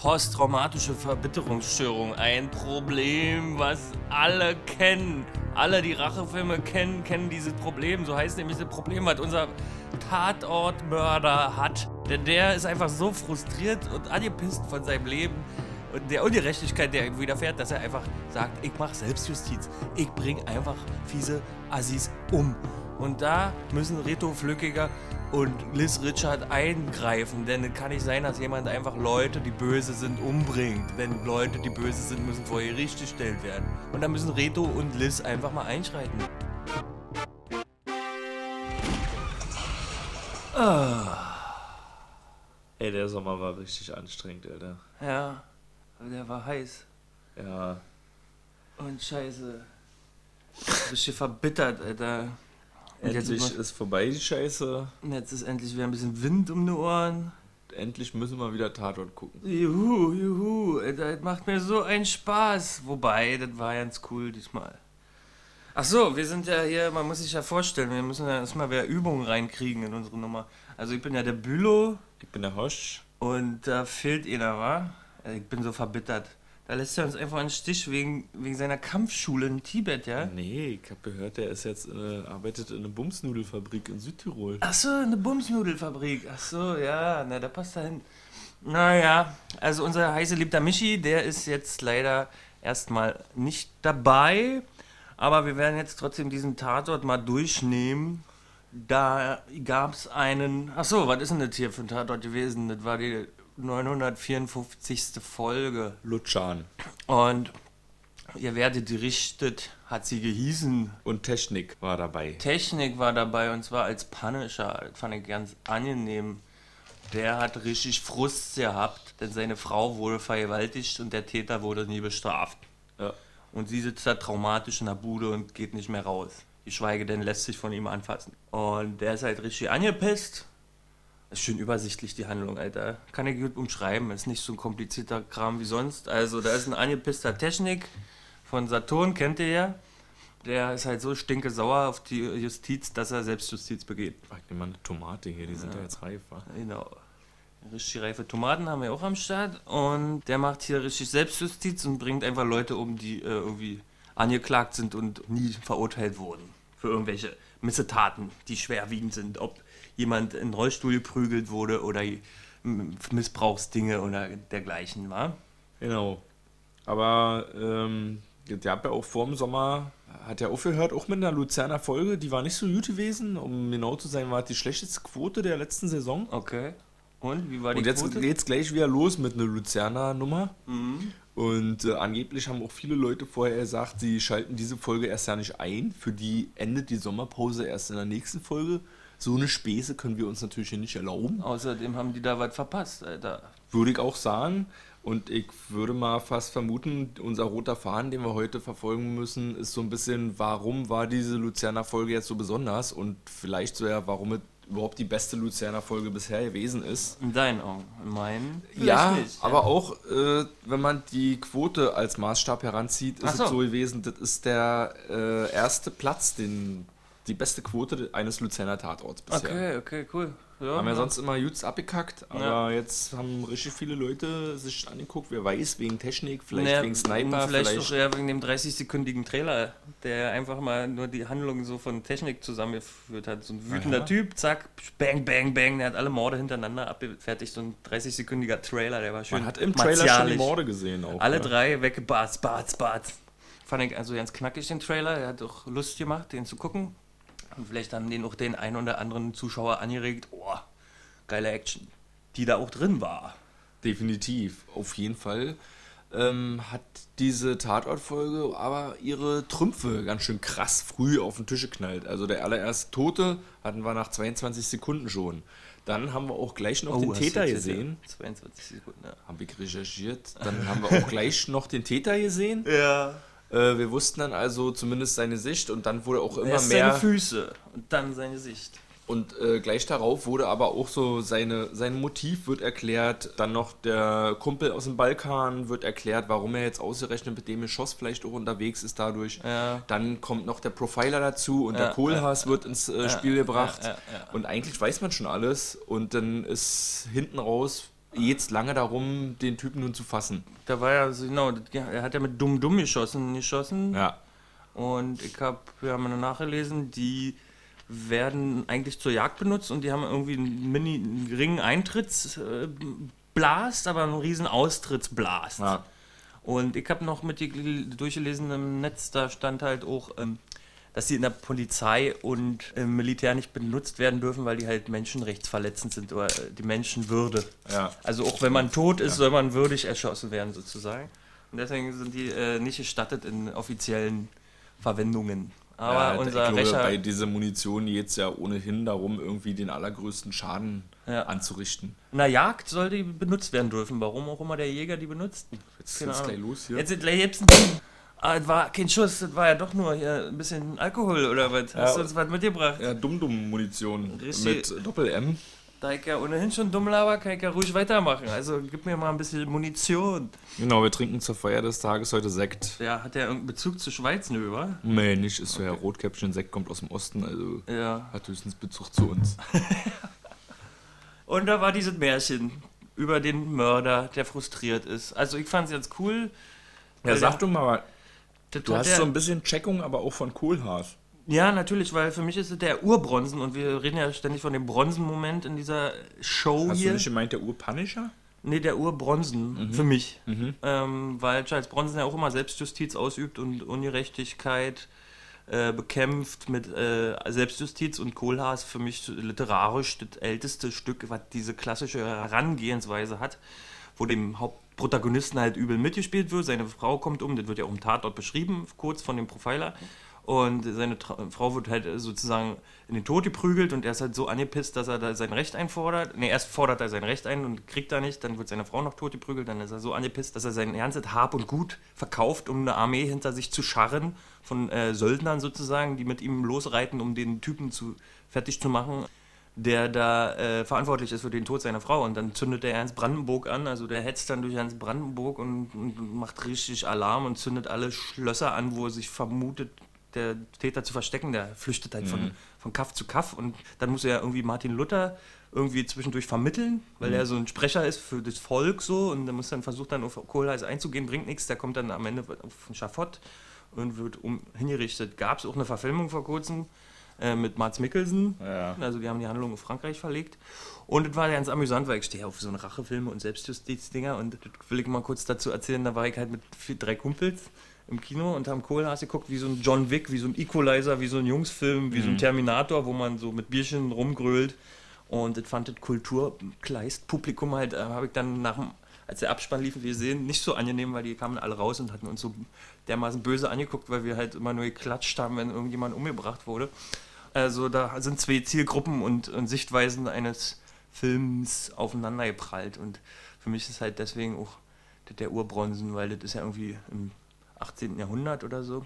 posttraumatische Verbitterungsstörung. Ein Problem, was alle kennen. Alle, die Rachefilme kennen, kennen dieses Problem. So heißt nämlich das Problem, was unser Tatortmörder hat. Denn der ist einfach so frustriert und angepisst von seinem Leben und der Ungerechtigkeit, der ihm widerfährt, dass er einfach sagt, ich mache Selbstjustiz. Ich bringe einfach fiese Assis um. Und da müssen Reto Flückiger und Liz Richard eingreifen, denn es kann nicht sein, dass jemand einfach Leute, die böse sind, umbringt. Wenn Leute, die böse sind, müssen vor ihr richtig gestellt werden. Und da müssen Reto und Liz einfach mal einschreiten. Ey, der Sommer war richtig anstrengend, Alter. Ja, aber der war heiß. Ja. Und scheiße. Richtig verbittert, Alter. Und jetzt, Endlich ist, vorbei die Scheiße. jetzt ist endlich wieder ein bisschen Wind um die Ohren. Endlich müssen wir wieder Tatort gucken. Juhu, juhu, das macht mir so einen Spaß. Wobei, das war ganz cool diesmal. Ach so, wir sind ja hier, man muss sich ja vorstellen, wir müssen ja erstmal wieder Übungen reinkriegen in unsere Nummer. Also ich bin ja der Bülow Ich bin der Hosch. und da fehlt einer, wa? Also Ich bin so verbittert. Da lässt er uns einfach einen Stich wegen, wegen seiner Kampfschule in Tibet, ja? Nee, ich hab gehört, der ist jetzt äh, arbeitet in einer Bumsnudelfabrik in Südtirol. Ach so, eine Bumsnudelfabrik. Ach so, ja, na, da passt da hin. Naja, also unser heiße liebter Michi, der ist jetzt leider erstmal nicht dabei. Aber wir werden jetzt trotzdem diesen Tatort mal durchnehmen. Da gab es einen. Ach so, was ist denn das hier für ein Tatort gewesen? Das war die 954. Folge. Lutschan. Und ihr werdet gerichtet, hat sie gehießen. Und Technik war dabei. Technik war dabei und zwar als Punisher. Das fand ich ganz angenehm. Der hat richtig Frust gehabt, denn seine Frau wurde vergewaltigt und der Täter wurde nie bestraft. Ja. Und sie sitzt da traumatisch in der Bude und geht nicht mehr raus. Geschweige denn lässt sich von ihm anfassen. Und der ist halt richtig angepisst. Ist schön übersichtlich, die Handlung, Alter. Kann ich gut umschreiben. Ist nicht so ein komplizierter Kram wie sonst. Also, da ist ein angepisster Technik von Saturn, kennt ihr ja. Der ist halt so stinke sauer auf die Justiz, dass er Selbstjustiz begeht. Ach, nimm mal eine Tomate hier, die sind ja jetzt reif, wa? Genau. Richtig reife Tomaten haben wir auch am Start. Und der macht hier richtig Selbstjustiz und bringt einfach Leute um, die äh, irgendwie angeklagt sind und nie verurteilt wurden. Für irgendwelche Missetaten, die schwerwiegend sind. Ob jemand in den Rollstuhl geprügelt wurde oder Missbrauchsdinge oder dergleichen, war. Genau. Aber ähm, der hat ja auch vor dem Sommer, hat ja aufgehört, auch mit einer Luzerner Folge, die war nicht so gut gewesen. Um genau zu sein, war die schlechteste Quote der letzten Saison. Okay. Und wie war die Und jetzt Quote? Mhm. geht's gleich wieder los mit einer Luzerner Nummer. Und äh, angeblich haben auch viele Leute vorher gesagt, sie schalten diese Folge erst ja nicht ein. Für die endet die Sommerpause erst in der nächsten Folge. So eine Späße können wir uns natürlich hier nicht erlauben. Außerdem haben die da was verpasst, Alter. Würde ich auch sagen. Und ich würde mal fast vermuten, unser roter Faden, den wir heute verfolgen müssen, ist so ein bisschen, warum war diese Luzerner Folge jetzt so besonders? Und vielleicht so ja, warum es überhaupt die beste Luzerner Folge bisher gewesen ist. In deinen Augen. In meinen? Ja, nicht, aber auch, äh, wenn man die Quote als Maßstab heranzieht, ist so. es so gewesen, das ist der äh, erste Platz, den, die beste Quote eines Luzerner Tatorts bisher. Okay, okay, cool. Ja, Haben ja sonst immer Jutz abgekackt, aber Ja. jetzt haben richtig viele Leute sich angeguckt, wer weiß, wegen Technik, vielleicht Naja, wegen Sniper, vielleicht, vielleicht. auch eher wegen dem 30-sekündigen Trailer, der einfach mal nur die Handlung so von Technik zusammengeführt hat. So ein wütender Aha. Typ, zack, bang, bang, bang, der hat alle Morde hintereinander abgefertigt. So ein 30-sekündiger Trailer, der war schön Man hat im Trailer schon die martialisch. Morde gesehen auch. Alle ja. drei weggebarzt, barz, barz. Fand ich also ganz knackig, den Trailer. Der hat auch Lust gemacht, den zu gucken. Und vielleicht haben den auch den einen oder anderen Zuschauer angeregt. Oh, geile Action. Die da auch drin war. Definitiv, auf jeden Fall. Ähm, hat diese Tatortfolge aber ihre Trümpfe ganz schön krass früh auf den Tisch geknallt. Also der allererste Tote hatten wir nach 22 Sekunden schon. Dann haben wir auch gleich noch den Oh, hast Täter gesehen. ja 22 Sekunden, ja. Habe ich recherchiert. Dann haben wir auch gleich noch den Täter gesehen. Ja. Äh, wir wussten dann also zumindest seine Sicht und dann wurde auch immer Erst mehr. seine Füße und dann seine Sicht. Und äh, gleich darauf wurde aber auch so seine, sein Motiv wird erklärt. Dann noch der Kumpel aus dem Balkan wird erklärt, warum er jetzt ausgerechnet mit dem Geschoss vielleicht auch unterwegs ist dadurch. Ja. Dann kommt noch der Profiler dazu und Ja, der Kohlhaas wird ins äh, Spiel gebracht. ja, ja, ja. Und eigentlich weiß man schon alles. Und dann ist hinten raus jetzt lange darum, den Typen nun zu fassen. Da war ja, so- genau, er hat ja mit Dumm Dumm geschossen, geschossen. Ja. Und ich habe, wir haben nachgelesen, die werden eigentlich zur Jagd benutzt und die haben irgendwie einen mini einen geringen Eintrittsblast, aber einen riesen Austrittsblast. ja. Und ich habe noch mit die- durchgelesen im Netz, da stand halt auch, ähm, dass sie in der Polizei und im Militär nicht benutzt werden dürfen, weil die halt menschenrechtsverletzend sind oder äh, die Menschenwürde. Ja. Also auch wenn man tot ist, soll man würdig erschossen werden sozusagen. Und deswegen sind die äh, nicht gestattet in offiziellen Verwendungen. Aber ja, unser ich glaube, Rächer, bei dieser Munition geht es ja ohnehin darum, irgendwie den allergrößten Schaden Ja. anzurichten. in der Jagd soll die benutzt werden dürfen. Warum auch immer der Jäger die benutzt. Jetzt geht's gleich los hier. Jetzt gleich jetzt Ah, es war kein Schuss, das war ja doch nur hier ein bisschen Alkohol oder was. Hast du uns was mitgebracht? ja, Dumm-Dumm-Munition mit Doppel-M. Da ich ja ohnehin schon dumm laber, kann ich ja ruhig weitermachen. Also gib mir mal ein bisschen Munition. Genau, wir trinken zur Feier des Tages heute Sekt. Ja, hat der irgendeinen Bezug zu Schweiz, nö, wa? Nee, nicht, ist so ja Rotkäppchen, Sekt kommt aus dem Osten, also Ja. hat höchstens Bezug zu uns. Und da war dieses Märchen über den Mörder, der frustriert ist. Also ich fand es jetzt cool. Ja, Weil sag du mal, das du hast der- so ein bisschen Checkung, aber auch von Kohlhaas. Ja, natürlich, weil für mich ist es der Urbronzen und wir reden ja ständig von dem Bronzen-Moment in dieser Show Hast hier. du nicht gemeint, der Urpunisher? Nee, der Urbronzen für mich. Mhm. Ähm, weil Charles Bronson ja auch immer Selbstjustiz ausübt und Ungerechtigkeit äh, bekämpft mit äh, Selbstjustiz und Kohlhaas für mich literarisch das älteste Stück, was diese klassische Herangehensweise hat, wo dem Hauptprotagonisten halt übel mitgespielt wird. Seine Frau kommt um, das wird ja auch im Tatort beschrieben, kurz von dem Profiler. Und seine Tra Frau wird halt sozusagen in den Tod geprügelt und er ist halt so angepisst, dass er da sein Recht einfordert. Ne, erst fordert er sein Recht ein und kriegt er nicht, dann wird seine Frau noch tot geprügelt, dann ist er so angepisst, dass er sein ganzes Hab und Gut verkauft, um eine Armee hinter sich zu scharren von äh, Söldnern sozusagen, die mit ihm losreiten, um den Typen zu, fertig zu machen, der da äh, verantwortlich ist für den Tod seiner Frau. Und dann zündet er Ernst Brandenburg an, also der hetzt dann durch Ernst Brandenburg und, und macht richtig Alarm und zündet alle Schlösser an, wo er sich vermutet, der Täter zu verstecken. Der flüchtet halt von, von Kaff zu Kaff. Und dann muss er ja irgendwie Martin Luther irgendwie zwischendurch vermitteln, weil er so ein Sprecher ist für das Volk so. Und der muss dann versucht dann auf Kohlheiß einzugehen, bringt nichts, der kommt dann am Ende auf den Schafott und wird um, hingerichtet. Gab es auch eine Verfilmung vor kurzem äh, mit Mats Mikkelsen, Ja. also die haben die Handlung in Frankreich verlegt. Und es war ganz amüsant, weil ich stehe auf so eine Rachefilme und Selbstjustiz-Dinger und das will ich mal kurz dazu erzählen, da war ich halt mit vier, drei Kumpels im Kino und haben Kohlhaas geguckt, wie so ein John Wick, wie so ein Equalizer, wie so ein Jungsfilm, wie so ein Terminator, wo man so mit Bierchen rumgrölt. Und das fand das Kulturkleist-Publikum halt, äh, habe ich dann nach dem, als der Abspann lief, wir sehen, nicht so angenehm, weil die kamen alle raus und hatten uns so dermaßen böse angeguckt, weil wir halt immer nur geklatscht haben, wenn irgendjemand umgebracht wurde. Also da sind zwei Zielgruppen und, und Sichtweisen eines Films aufeinander geprallt. Und für mich ist halt deswegen auch der Urbronzen, weil das ist ja irgendwie im 18. Jahrhundert oder so.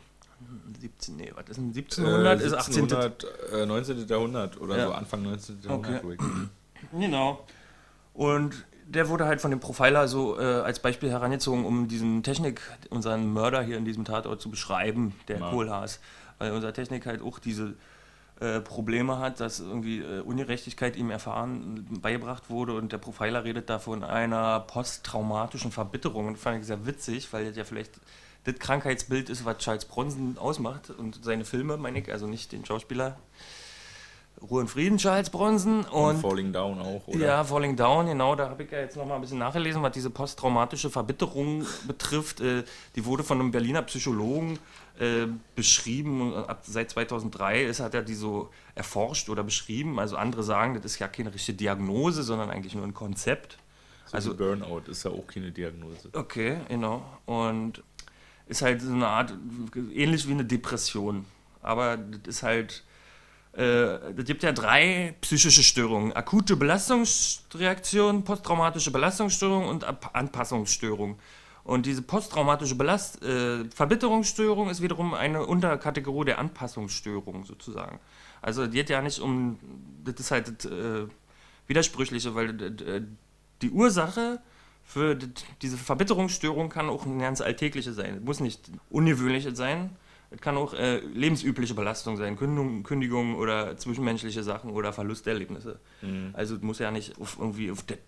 17, nee, was ist denn 1700? ist 18. 1700, äh, 19. Jahrhundert oder Ja. so, Anfang 19. Jahrhundert. Okay. Genau. Und der wurde halt von dem Profiler so äh, als Beispiel herangezogen, um diesen Technik, unseren Mörder hier in diesem Tatort zu beschreiben, der Ja. Kohlhaas. Weil unser Technik halt auch diese äh, Probleme hat, dass irgendwie äh, Ungerechtigkeit ihm erfahren, beigebracht wurde und der Profiler redet da von einer posttraumatischen Verbitterung. Und das fand ich sehr witzig, weil das ja vielleicht das Krankheitsbild ist, was Charles Bronson ausmacht und seine Filme, meine ich, also nicht den Schauspieler. Ruhe und Frieden, Charles Bronson. Und Und Falling Down auch, oder? ja, Falling Down, genau, da habe ich ja jetzt noch mal ein bisschen nachgelesen, was diese posttraumatische Verbitterung betrifft. Äh, die wurde von einem Berliner Psychologen äh, beschrieben. Ab seit 2003 ist, hat er die so erforscht oder beschrieben. Also andere sagen, das ist ja keine richtige Diagnose, sondern eigentlich nur ein Konzept. So Also- Burnout ist ja auch keine Diagnose. Okay, genau. Und ist halt so eine Art, ähnlich wie eine Depression. Aber das ist halt, äh, es gibt ja drei psychische Störungen. Akute Belastungsreaktion, posttraumatische Belastungsstörung und Anpassungsstörung. Und diese posttraumatische Belast äh, Verbitterungsstörung ist wiederum eine Unterkategorie der Anpassungsstörung sozusagen. Also geht ja nicht um, das ist halt das, äh, Widersprüchliche, weil äh, die Ursache für diese Verbitterungsstörung kann auch eine ganz alltägliche sein. Es muss nicht ungewöhnliche sein. Es kann auch äh, lebensübliche Belastung sein, Kündigung, Kündigung oder zwischenmenschliche Sachen oder Verlusterlebnisse. Mhm. Also es muss ja nicht auf irgendwie auf der,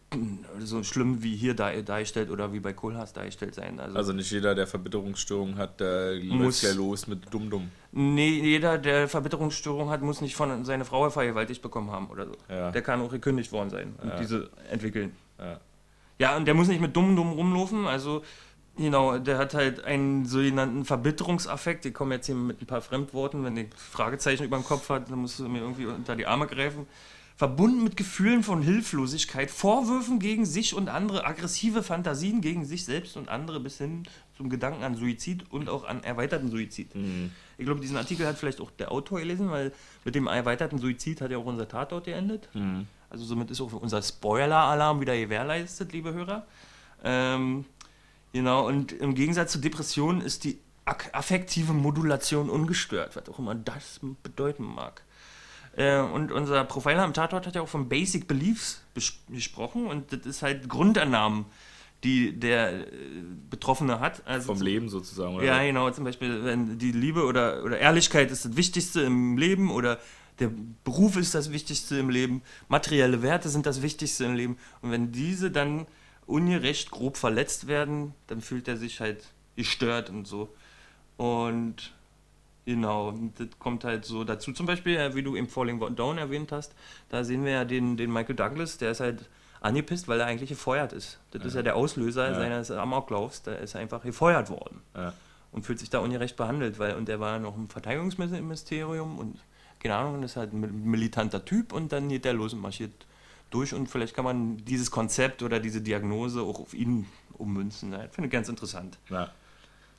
so schlimm wie hier da, dargestellt oder wie bei Kohlhaas dargestellt sein. Also, also nicht jeder, der Verbitterungsstörungen hat, der muss ja los mit Dumm-Dumm. Nee, jeder, der Verbitterungsstörung hat, muss nicht von seiner Frau vergewaltigt bekommen haben oder so. Ja. Der kann auch gekündigt worden sein und ja. diese entwickeln. Ja. ja, und der muss nicht mit Dumm-Dumm rumlaufen, also Genau, der hat halt einen sogenannten Verbitterungsaffekt. Ich komme jetzt hier mit ein paar Fremdworten. Wenn die Fragezeichen über dem Kopf hat, dann musst du mir irgendwie unter die Arme greifen. Verbunden mit Gefühlen von Hilflosigkeit, Vorwürfen gegen sich und andere, aggressive Fantasien gegen sich selbst und andere bis hin zum Gedanken an Suizid und auch an erweiterten Suizid. Mhm. Ich glaube, diesen Artikel hat vielleicht auch der Autor gelesen, weil mit dem erweiterten Suizid hat ja auch unser Tatort geendet. Mhm. Also somit ist auch unser Spoiler-Alarm wieder gewährleistet, liebe Hörer. Ähm, Genau, und im Gegensatz zu Depressionen ist die affektive Modulation ungestört, was auch immer das bedeuten mag. Äh, und unser Profiler am Tatort hat ja auch von Basic Beliefs gesprochen und das ist halt Grundannahmen, die der äh, Betroffene hat. Also Vom Leben sozusagen, oder? Ja, genau, zum Beispiel, wenn die Liebe oder, oder Ehrlichkeit ist das Wichtigste im Leben oder der Beruf ist das Wichtigste im Leben, materielle Werte sind das Wichtigste im Leben. Und wenn diese dann ungerecht grob verletzt werden, dann fühlt er sich halt gestört und so. Und genau, das kommt halt so dazu. Zum Beispiel, wie du im Falling Down erwähnt hast, da sehen wir ja den, den Michael Douglas, der ist halt angepisst, weil er eigentlich gefeuert ist. Das ja. ist ja der Auslöser ja. seines Amoklaufs, der ist einfach gefeuert worden. Ja. Und fühlt sich da ungerecht behandelt, weil, und er war noch im Verteidigungsministerium und keine Ahnung, ist halt ein militanter Typ und dann geht der los und marschiert durch und vielleicht kann man dieses Konzept oder diese Diagnose auch auf ihn ummünzen. Ich finde ich ganz interessant. Ja.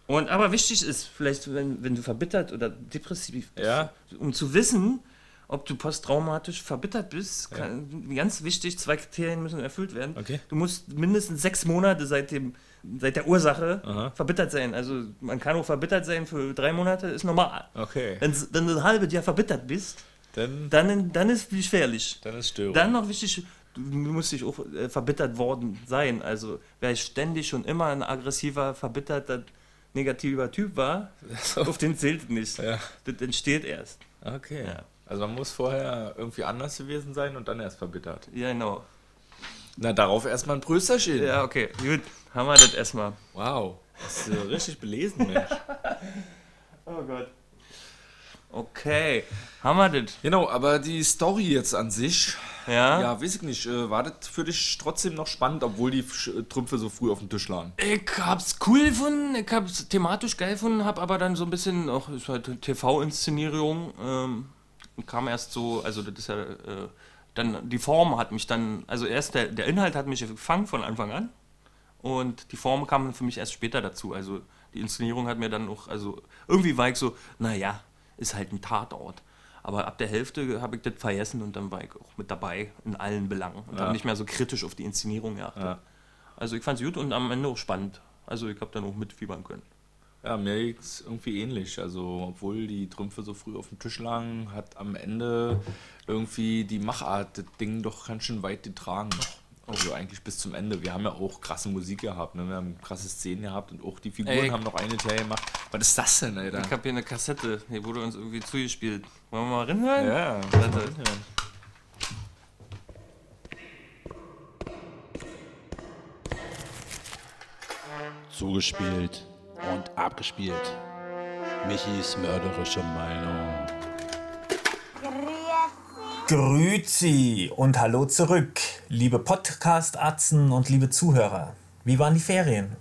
Und aber wichtig ist, vielleicht, wenn, wenn du verbittert oder depressiv bist, ja. um zu wissen, ob du posttraumatisch verbittert bist, kann, ja. ganz wichtig, zwei Kriterien müssen erfüllt werden. Okay. Du musst mindestens sechs Monate seit, dem, seit der Ursache Aha. verbittert sein. Also man kann auch verbittert sein für drei Monate, ist normal. Okay. Wenn, wenn du ein halbes Jahr verbittert bist, dann, dann, dann ist es gefährlich. Dann ist Störung. Dann noch wichtig, du musst dich auch äh, verbittert worden sein. Also wer ständig schon immer ein aggressiver, verbitterter, negativer Typ war, so. auf den zählt nicht. Ja. Das entsteht erst. Okay. Ja. Also man muss vorher irgendwie anders gewesen sein und dann erst verbittert. Ja, genau. Na, darauf erstmal ein Prösterchen. Ja, okay. Gut, haben wir das erstmal. Wow. Ist äh, richtig belesen, Mensch. oh Gott. Okay, haben wir das? Genau, aber die Story jetzt an sich, ja, ja weiß ich nicht, äh, war das für dich trotzdem noch spannend, obwohl die äh, Trümpfe so früh auf dem Tisch lagen? Ich hab's cool gefunden, ich hab's thematisch geil gefunden, hab aber dann so ein bisschen, auch ist halt TV-Inszenierung, ähm, kam erst so, also das ist ja, äh, dann die Form hat mich dann, also erst der, der Inhalt hat mich gefangen von Anfang an und die Form kam für mich erst später dazu, also die Inszenierung hat mir dann auch, also irgendwie war ich so, naja, ist halt ein Tatort. Aber ab der Hälfte habe ich das vergessen und dann war ich auch mit dabei in allen Belangen und ja. habe nicht mehr so kritisch auf die Inszenierung geachtet. Ja. Also ich fand es gut und am Ende auch spannend. Also ich habe dann auch mitfiebern können. Ja, mir ging es irgendwie ähnlich. Also, obwohl die Trümpfe so früh auf dem Tisch lagen, hat am Ende irgendwie die Machart das Ding doch ganz schön weit getragen. Also eigentlich bis zum Ende. Wir haben ja auch krasse Musik gehabt, ne? wir haben krasse Szenen gehabt und auch die Figuren Ey. haben noch eine Teil gemacht. Was ist das denn, Alter? Ich habe hier eine Kassette, die wurde uns irgendwie zugespielt. Wollen wir mal reinhören? Ja, Warte. Reinhören. Zugespielt und abgespielt. Michis mörderische Meinung. Grüezi und hallo zurück, liebe Podcast-Atzen und liebe Zuhörer. Wie waren die Ferien?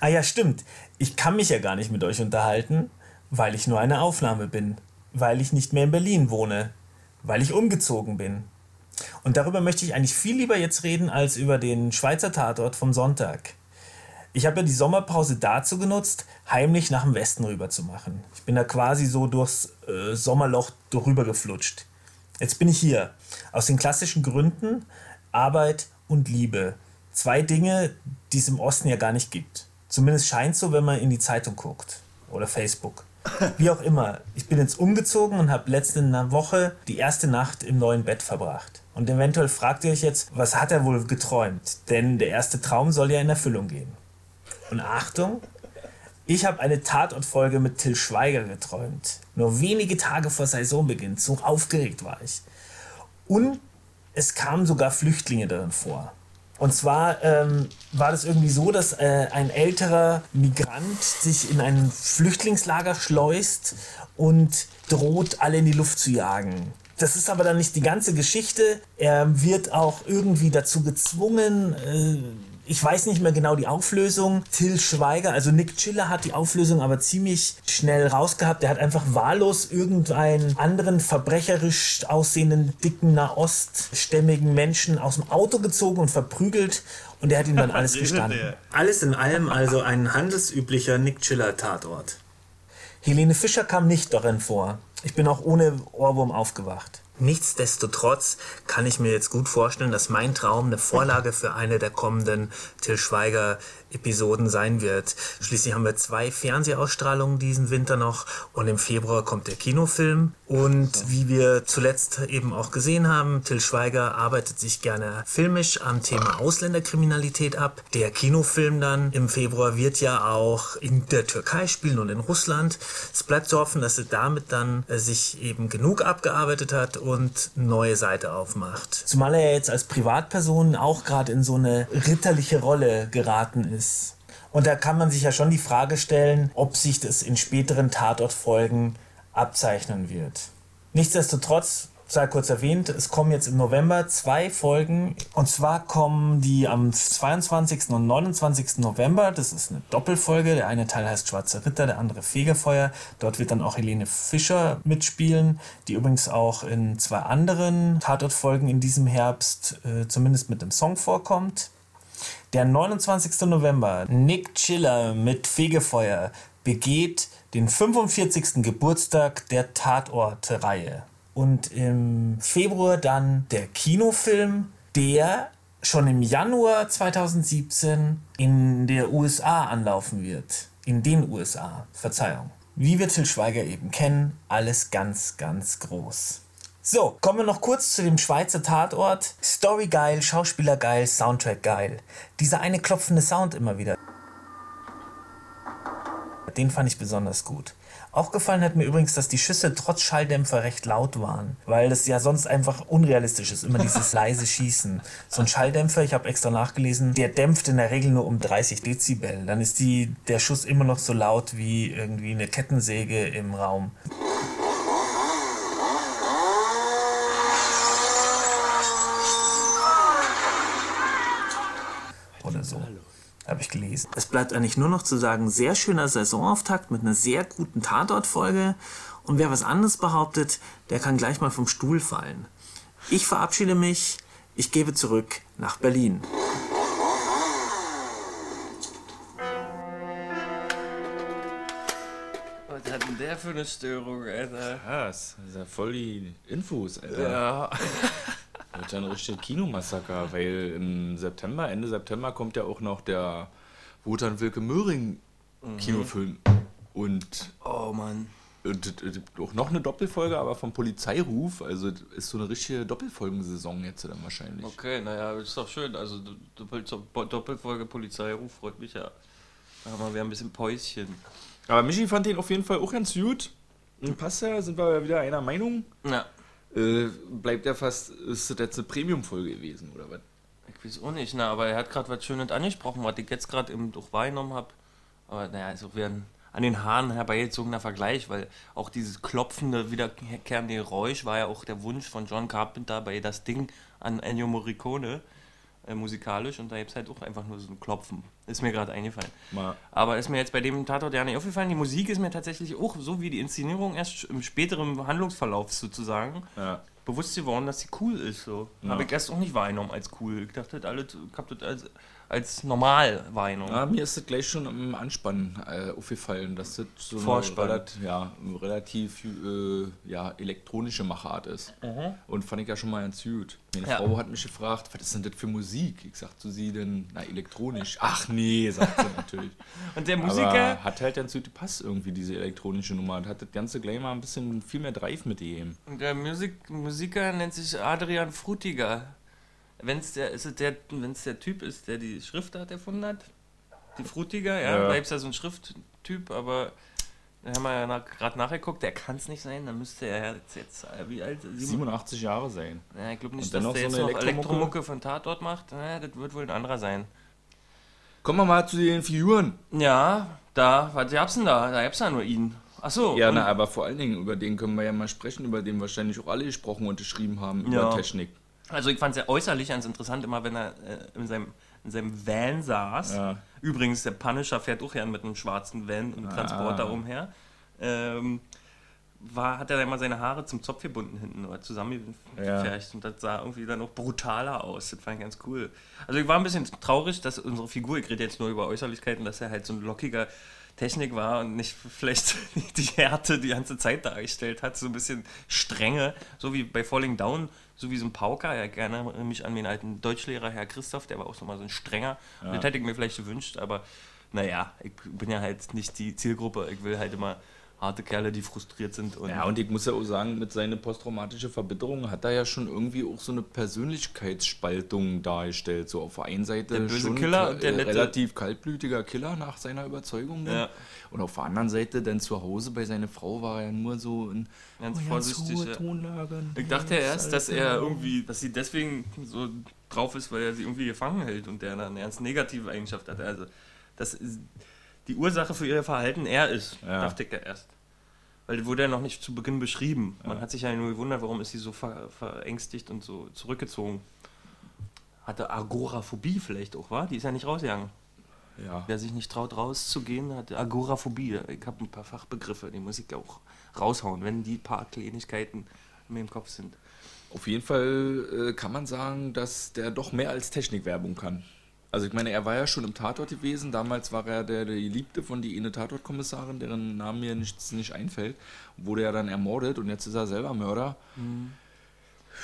Ah ja, stimmt. Ich kann mich ja gar nicht mit euch unterhalten, weil ich nur eine Aufnahme bin, weil ich nicht mehr in Berlin wohne, weil ich umgezogen bin. Und darüber möchte ich eigentlich viel lieber jetzt reden als über den Schweizer Tatort vom Sonntag. Ich habe ja die Sommerpause dazu genutzt, heimlich nach dem Westen rüber zu machen. Ich bin da quasi so durchs äh, Sommerloch drüber geflutscht. Jetzt bin ich hier. Aus den klassischen Gründen Arbeit und Liebe. Zwei Dinge, die es im Osten ja gar nicht gibt. Zumindest scheint so, wenn man in die Zeitung guckt oder Facebook. Wie auch immer, ich bin jetzt umgezogen und habe letzte Woche die erste Nacht im neuen Bett verbracht. Und eventuell fragt ihr euch jetzt, was hat er wohl geträumt? Denn der erste Traum soll ja in Erfüllung gehen. Und Achtung, Ich habe eine Tatortfolge mit Till Schweiger geträumt. Nur wenige Tage vor Saisonbeginn. So aufgeregt war ich. Und es kamen sogar Flüchtlinge darin vor. Und zwar ähm, war das irgendwie so, dass äh, ein älterer Migrant sich in ein Flüchtlingslager schleust und droht, alle in die Luft zu jagen. Das ist aber dann nicht die ganze Geschichte. Er wird auch irgendwie dazu gezwungen, äh, ich weiß nicht mehr genau die Auflösung. Till Schweiger, also Nick Chiller hat die Auflösung aber ziemlich schnell rausgehabt. Er hat einfach wahllos irgendeinen anderen verbrecherisch aussehenden, dicken, nahoststämmigen Menschen aus dem Auto gezogen und verprügelt. Und er hat ihm dann alles gestanden. Alles in allem also ein handelsüblicher Nick Chiller Tatort. Helene Fischer kam nicht darin vor. Ich bin auch ohne Ohrwurm aufgewacht. Nichtsdestotrotz kann ich mir jetzt gut vorstellen, dass mein Traum eine Vorlage für eine der kommenden Till Schweiger Episoden sein wird. Schließlich haben wir zwei Fernsehausstrahlungen diesen Winter noch und im Februar kommt der Kinofilm. Und wie wir zuletzt eben auch gesehen haben, Till Schweiger arbeitet sich gerne filmisch am Thema Ausländerkriminalität ab. Der Kinofilm dann im Februar wird ja auch in der Türkei spielen und in Russland. Es bleibt zu hoffen, dass er damit dann äh, sich eben genug abgearbeitet hat und neue Seite aufmacht. Zumal er jetzt als Privatperson auch gerade in so eine ritterliche Rolle geraten ist. Und da kann man sich ja schon die Frage stellen, ob sich das in späteren Tatortfolgen abzeichnen wird. Nichtsdestotrotz sei kurz erwähnt, es kommen jetzt im November zwei Folgen. Und zwar kommen die am 22. und 29. November. Das ist eine Doppelfolge. Der eine Teil heißt Schwarzer Ritter, der andere Fegefeuer. Dort wird dann auch Helene Fischer mitspielen, die übrigens auch in zwei anderen Tatortfolgen in diesem Herbst äh, zumindest mit dem Song vorkommt. Der 29. November, Nick Chiller mit Fegefeuer begeht den 45. Geburtstag der Tatort-Reihe. Und im Februar dann der Kinofilm, der schon im Januar 2017 in der USA anlaufen wird. In den USA, Verzeihung. Wie wir Till Schweiger eben kennen, alles ganz, ganz groß. So, kommen wir noch kurz zu dem Schweizer Tatort. Story geil, Schauspieler geil, Soundtrack geil. Dieser eine klopfende Sound immer wieder. Den fand ich besonders gut. Auch gefallen hat mir übrigens, dass die Schüsse trotz Schalldämpfer recht laut waren, weil das ja sonst einfach unrealistisch ist, immer dieses leise Schießen. So ein Schalldämpfer, ich habe extra nachgelesen, der dämpft in der Regel nur um 30 Dezibel. Dann ist die, der Schuss immer noch so laut wie irgendwie eine Kettensäge im Raum. Oder so. Habe ich gelesen. Es bleibt eigentlich nur noch zu sagen, sehr schöner Saisonauftakt mit einer sehr guten Tatortfolge. Und wer was anderes behauptet, der kann gleich mal vom Stuhl fallen. Ich verabschiede mich. Ich gebe zurück nach Berlin. Was hat denn der für eine Störung, Alter? Krass, das ist ja voll die Infos, Alter. Ja. Ja ein richtiger Kinomassaker, weil im September, Ende September kommt ja auch noch der Wotan Wilke Möhring Kinofilm. Und, Oh Mann. und, und auch noch eine Doppelfolge, aber vom Polizeiruf. Also ist so eine richtige Doppelfolgensaison jetzt dann wahrscheinlich. Okay, naja, ist doch schön. Also Doppel Doppelfolge Polizeiruf freut mich ja. Haben wir wieder ein bisschen Päuschen. Aber Michi fand den auf jeden Fall auch ganz gut. Und passt ja, sind wir wieder einer Meinung. Ja. Äh, bleibt ja fast, ist das jetzt eine Premium-Folge gewesen, oder was? Ich weiß auch nicht, na, aber er hat gerade was Schönes angesprochen, was ich jetzt gerade im durch wahrgenommen habe. Aber naja, ist auch wieder ein an den Haaren herbeigezogener Vergleich, weil auch dieses klopfende, wiederkehrende Geräusch war ja auch der Wunsch von John Carpenter bei das Ding an Ennio Morricone äh, musikalisch und da gibt es halt auch einfach nur so ein Klopfen. Ist mir gerade eingefallen. Mal. Aber ist mir jetzt bei dem Tatort ja nicht aufgefallen. Die Musik ist mir tatsächlich auch, so wie die Inszenierung, erst im späteren Handlungsverlauf sozusagen, Ja. bewusst geworden, dass sie cool ist. So. Ja. Habe ich erst auch nicht wahrgenommen als cool. Ich dachte, das alles, ich habe das als, als normal wahrgenommen. Ja, mir ist das gleich schon im Anspannen äh, aufgefallen, dass das so eine Vorspann. relat ja, relativ äh, ja, elektronische Machart ist. Und fand ich ja schon mal ganz gut. Meine Ja. Frau hat mich gefragt, was ist denn das für Musik? Ich sag zu sie denn, na, elektronisch. Ach nee, sagt sie natürlich. Und der Musiker, Aber hat halt ganz gut gepasst irgendwie, diese elektronische Nummer. Und hat das Ganze gleich mal ein bisschen viel mehr Drive mit ihm. der Musik, Musiker nennt sich Adrian Frutiger. Wenn es der, ist es der, wenn's der Typ ist, der die Schriftart erfunden hat, Die Frutiger, ja. Ja. Da gibt es ja so einen Schrifttyp, aber da haben wir ja nach, gerade nachgeguckt, der kann es nicht sein. Dann müsste er jetzt, jetzt äh, wie alt? Sieben- 87 Jahre sein. Ja, ich glaube nicht, Und dann dass noch der so jetzt eine noch Elektromucke? Elektromucke von Tatort macht. Ja, das wird wohl ein anderer sein. Kommen wir mal zu den Figuren. Ja, da, was gab's denn da? Da gab's ja nur ihn. Achso. Ja, na, aber vor allen Dingen, über den können wir ja mal sprechen, über den wahrscheinlich auch alle gesprochen und geschrieben haben, über Ja. Technik. Also ich fand es ja äußerlich ganz interessant, immer wenn er äh, in, seinem, in seinem Van saß. Ja. Übrigens, der Punisher fährt auch gern mit einem schwarzen Van und Transporter Ah. umher. Ähm, war, hat er dann immer seine Haare zum Zopf gebunden hinten oder zusammengefärcht und das sah irgendwie dann auch brutaler aus. Das fand ich ganz cool. Also ich war ein bisschen traurig, dass unsere Figur, ich rede jetzt nur über Äußerlichkeiten, dass er halt so ein lockiger Technik war und nicht vielleicht die Härte die ganze Zeit dargestellt hat, so ein bisschen strenge, so wie bei Falling Down, so wie so ein Pauker. Ja, ich erinnere mich an den alten Deutschlehrer, Herr Christoph, der war auch so mal so ein strenger. Das hätte ich mir vielleicht gewünscht, aber naja, ich bin ja halt nicht die Zielgruppe. Ich will halt immer harte Kerle, die frustriert sind. Und Ja, und ich muss ja auch sagen, mit seiner posttraumatische Verbitterung hat er ja schon irgendwie auch so eine Persönlichkeitsspaltung dargestellt. So auf der einen Seite Der böse schon Killer und der äh, nette- relativ kaltblütiger Killer nach seiner Überzeugung. dann. Ja. Und auf der anderen Seite dann zu Hause bei seiner Frau war er nur so in Ganz oh, vorsichtig, ja. Tonlage. Ich dachte erst, dass er irgendwie, dass sie deswegen so drauf ist, weil er sie irgendwie gefangen hält und der dann eine ganz negative Eigenschaft hat. Also, dass die Ursache für ihr Verhalten er ist, Ja. dachte ich ja erst. Weil das wurde ja noch nicht zu Beginn beschrieben. Man hat sich ja nur gewundert, warum ist sie so ver verängstigt und so zurückgezogen. Hatte Agoraphobie vielleicht auch, war? Die ist ja nicht rausgegangen. Ja. Wer sich nicht traut, rauszugehen, hat Agoraphobie. Ich habe ein paar Fachbegriffe, die muss ich auch raushauen, wenn die paar Kleinigkeiten in mir im Kopf sind. Auf jeden Fall äh, kann man sagen, dass der doch mehr als Technikwerbung kann. Also ich meine, er war ja schon im Tatort gewesen. Damals war er der, der Geliebte von die eine Tatortkommissarin, deren Name mir nichts nicht einfällt. Wurde er dann ermordet und jetzt ist er selber Mörder.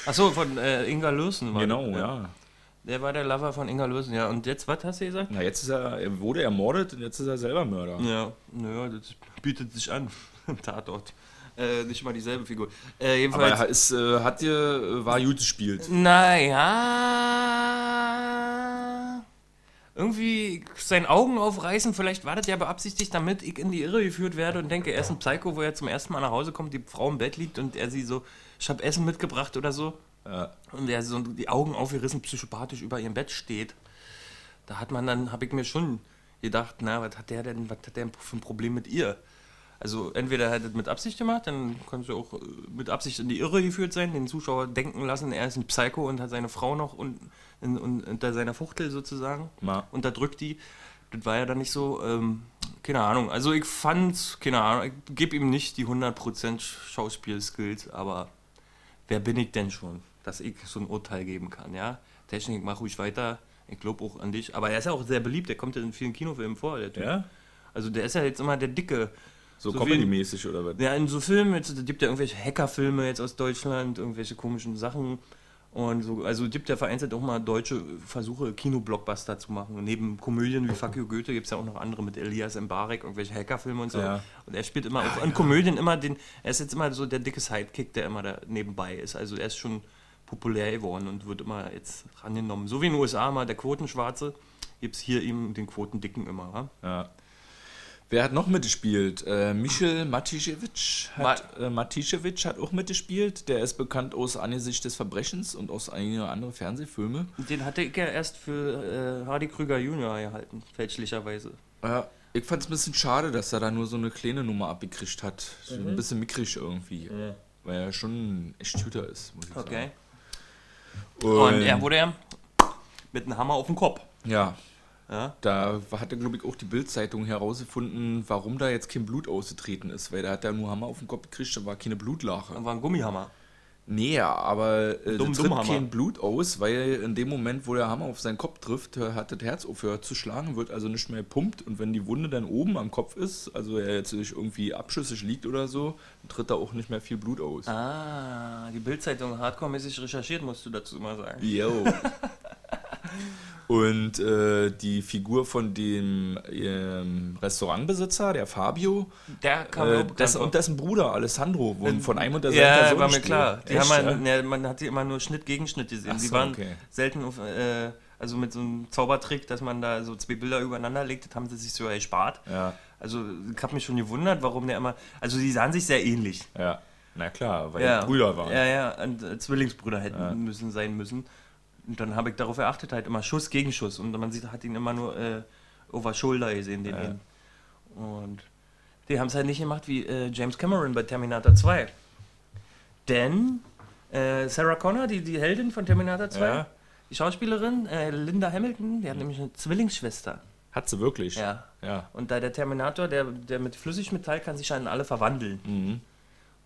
Achso, von äh, Inga Lösen war Genau, das, ja. Der war der Lover von Inga Lösen, ja. Und jetzt, was hast du gesagt? Na, jetzt ist er, er wurde ermordet und jetzt ist er selber Mörder. Ja, naja, das bietet sich an. im Tatort. Äh, nicht mal dieselbe Figur. Äh, jedenfalls. Aber er ist, äh, hat dir, äh, war gut gespielt. Naja. Irgendwie seine Augen aufreißen, vielleicht war das ja beabsichtigt, damit ich in die Irre geführt werde und denke, er ist ein Psycho, wo er zum ersten Mal nach Hause kommt, die Frau im Bett liegt und er sie so, ich hab Essen mitgebracht oder so. Ja. Und er so die Augen aufgerissen, psychopathisch über ihrem Bett steht. Da hat man dann, habe ich mir schon gedacht, na, was hat der denn, was hat der für ein Problem mit ihr? Also entweder hat er das mit Absicht gemacht, dann kannst du auch äh, mit Absicht in die Irre geführt sein, den Zuschauer denken lassen, er ist ein Psycho und hat seine Frau noch un, in, un, unter seiner Fuchtel sozusagen, Ma. unterdrückt die. Das war ja dann nicht so, ähm, keine Ahnung. Also ich fand, keine Ahnung, ich gebe ihm nicht die 100% Schauspielskills, aber wer bin ich denn schon, dass ich so ein Urteil geben kann, ja? Technik, mach ruhig weiter. Ich glaube auch an dich. Aber er ist ja auch sehr beliebt, der kommt ja in vielen Kinofilmen vor, der Typ. Ja? Also der ist ja jetzt immer der Dicke. So, So Comedy-mäßig oder was? Ja, in so Filmen, jetzt es gibt ja irgendwelche Hackerfilme jetzt aus Deutschland, irgendwelche komischen Sachen. Und so, also gibt ja vereinzelt auch mal deutsche Versuche, Kinoblockbuster zu machen. Und neben Komödien wie Fuck You Goethe gibt es ja auch noch andere mit Elias Mbarek, irgendwelche Hackerfilme und so. Ja. Und er spielt immer auch in Komödien immer den, er ist jetzt immer so der dicke Sidekick, der immer da nebenbei ist. Also er ist schon populär geworden und wird immer jetzt rangenommen. So wie in den USA mal der Quotenschwarze, gibt es hier eben den Quotendicken immer. Ja. Wer hat noch mitgespielt? Äh, Michel Matischewitsch hat, äh, Matischewitsch hat auch mitgespielt. Der ist bekannt aus Angesicht des Verbrechens und aus einigen anderen Fernsehfilme. Den hatte ich ja erst für äh, Hardy Krüger Junior gehalten, fälschlicherweise. Ja, ich fand es ein bisschen schade, dass er da nur so eine kleine Nummer abgekriegt hat. Mhm. ein bisschen mickrig irgendwie. Weil er schon ein echt Shooter ist, muss ich Okay. sagen. Und er wurde ja mit einem Hammer auf den Kopf. Ja, Ja? da hatte, glaube ich, auch die Bildzeitung herausgefunden, warum da jetzt kein Blut ausgetreten ist. Weil da hat er nur Hammer auf den Kopf gekriegt, da war keine Blutlache. Das war ein Gummihammer. Nee, aber äh, Dumm- da tritt kein Blut aus, weil in dem Moment, wo der Hammer auf seinen Kopf trifft, äh, hat das Herz aufgehört zu schlagen, wird also nicht mehr gepumpt und wenn die Wunde dann oben am Kopf ist, also er jetzt sich irgendwie abschüssig liegt oder so, tritt da auch nicht mehr viel Blut aus. Ah, die Bildzeitung hardcore-mäßig recherchiert, musst du dazu mal sagen. Yo. Und äh, die Figur von dem ähm, Restaurantbesitzer, der Fabio, Der äh, vor. und dessen Bruder Alessandro wurden von einem und derselben Ja, Person war mir klar. Die Echt, haben ja? man, ja, man hat die immer nur Schnitt gegen Schnitt gesehen. Ach die so, waren okay. selten auf, äh, Also mit so einem Zaubertrick, dass man da so zwei Bilder übereinander legt, das haben sie sich so erspart. Ja, Also ich habe mich schon gewundert, warum der immer. Also die sahen sich sehr ähnlich. ja. Na klar, weil Ja. die Brüder waren. Ja, ja, und äh, Zwillingsbrüder hätten müssen sein müssen. Und dann habe ich darauf erachtet, halt immer Schuss gegen Schuss. Und man sieht, hat ihn immer nur äh, over shoulder gesehen, den einen. Und die haben es halt nicht gemacht wie äh, James Cameron bei Terminator 2. Denn äh, Sarah Connor, die, die Heldin von Terminator 2, Ja. die Schauspielerin, äh, Linda Hamilton, die hat nämlich eine Zwillingsschwester. Hat sie wirklich? Ja. Ja. Und da der Terminator, der, der mit Flüssigmetall kann sich ja in alle verwandeln. Mhm.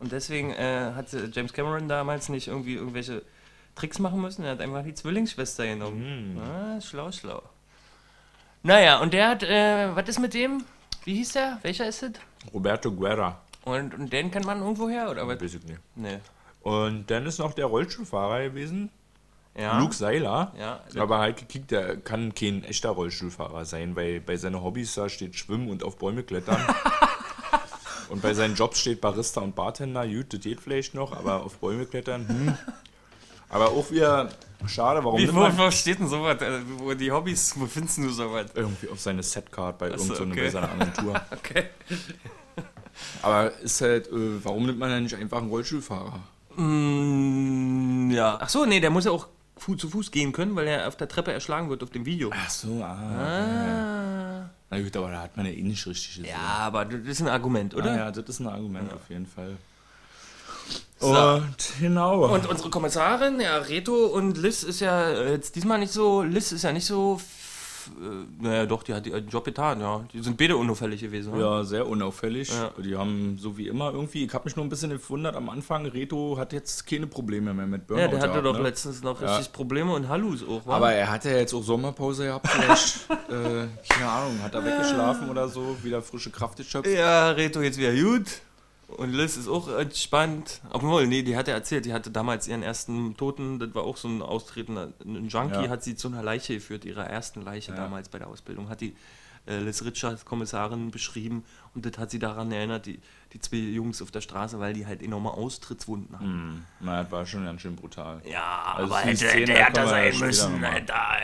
Und deswegen äh, hat James Cameron damals nicht irgendwie irgendwelche Tricks machen müssen. Er hat einfach die Zwillingsschwester genommen. Ah, schlau, schlau. Naja, und der hat, äh, was ist mit dem? Wie hieß der? Welcher ist es? Roberto Guerra. Und, und den kennt man irgendwo her, oder was? Weiß ich nicht. Nee. Und dann ist noch der Rollstuhlfahrer gewesen, Ja. Luke Seiler. Ja. Aber halt gekickt, der kann kein echter Rollstuhlfahrer sein, weil bei seinen Hobbys da steht Schwimmen und auf Bäume klettern. und bei seinen Jobs steht Barista und Bartender. Gut, das geht vielleicht noch, aber auf Bäume klettern, hm. Aber auch wieder schade, warum Wie, nimmt wo, man wo steht denn sowas? Äh, Wo die Hobbys, wo findest du sowas? irgendwie auf seine Setcard bei, so, irgend so einer- okay. Agentur. Okay. Aber ist halt, äh, warum nimmt man denn nicht einfach einen Rollstuhlfahrer? Mm, ja. Ach so, nee, der muss ja auch zu Fuß gehen können, weil er auf der Treppe erschlagen wird auf dem Video. Ach so, ah. Ah. Na gut, aber da hat man ja eh nicht richtig gesehen. Ja, aber das ist ein Argument, oder? Ah, ja, das ist ein Argument auf jeden Fall. So. Und genau. Und unsere Kommissarin, ja, Reto und Liz ist ja äh, jetzt diesmal nicht so, Liz ist ja nicht so, äh, naja doch, die hat ihren Job getan, ja. Die sind beide unauffällig gewesen, oder? ja, sehr unauffällig. Ja. Die haben so wie immer irgendwie, ich habe mich nur ein bisschen gewundert am Anfang, Reto hat jetzt keine Probleme mehr mit Burnout. Ja, der hatte gehabt, doch ne? letztens noch Ja. richtig Probleme und Hallus auch, wa? Aber er hatte ja jetzt auch Sommerpause gehabt, vielleicht, äh, keine Ahnung, hat er weggeschlafen oder so, wieder frische Kraft geschöpft. Ja, Reto jetzt wieder gut. Und Liz ist auch entspannt. Obwohl, nee, die hat ja erzählt, die hatte damals ihren ersten Toten, das war auch so ein austretender ein Junkie, Ja. hat sie zu einer Leiche geführt, ihrer ersten Leiche Ja. damals bei der Ausbildung, hat die äh, Liz Richards, Kommissarin, beschrieben und das hat sie daran erinnert, die, die zwei Jungs auf der Straße, weil die halt enorme Austrittswunden haben. Hm, na, das war schon ganz schön brutal. Ja, Also aber hätte, Szene, hätte ja sein müssen. Alter.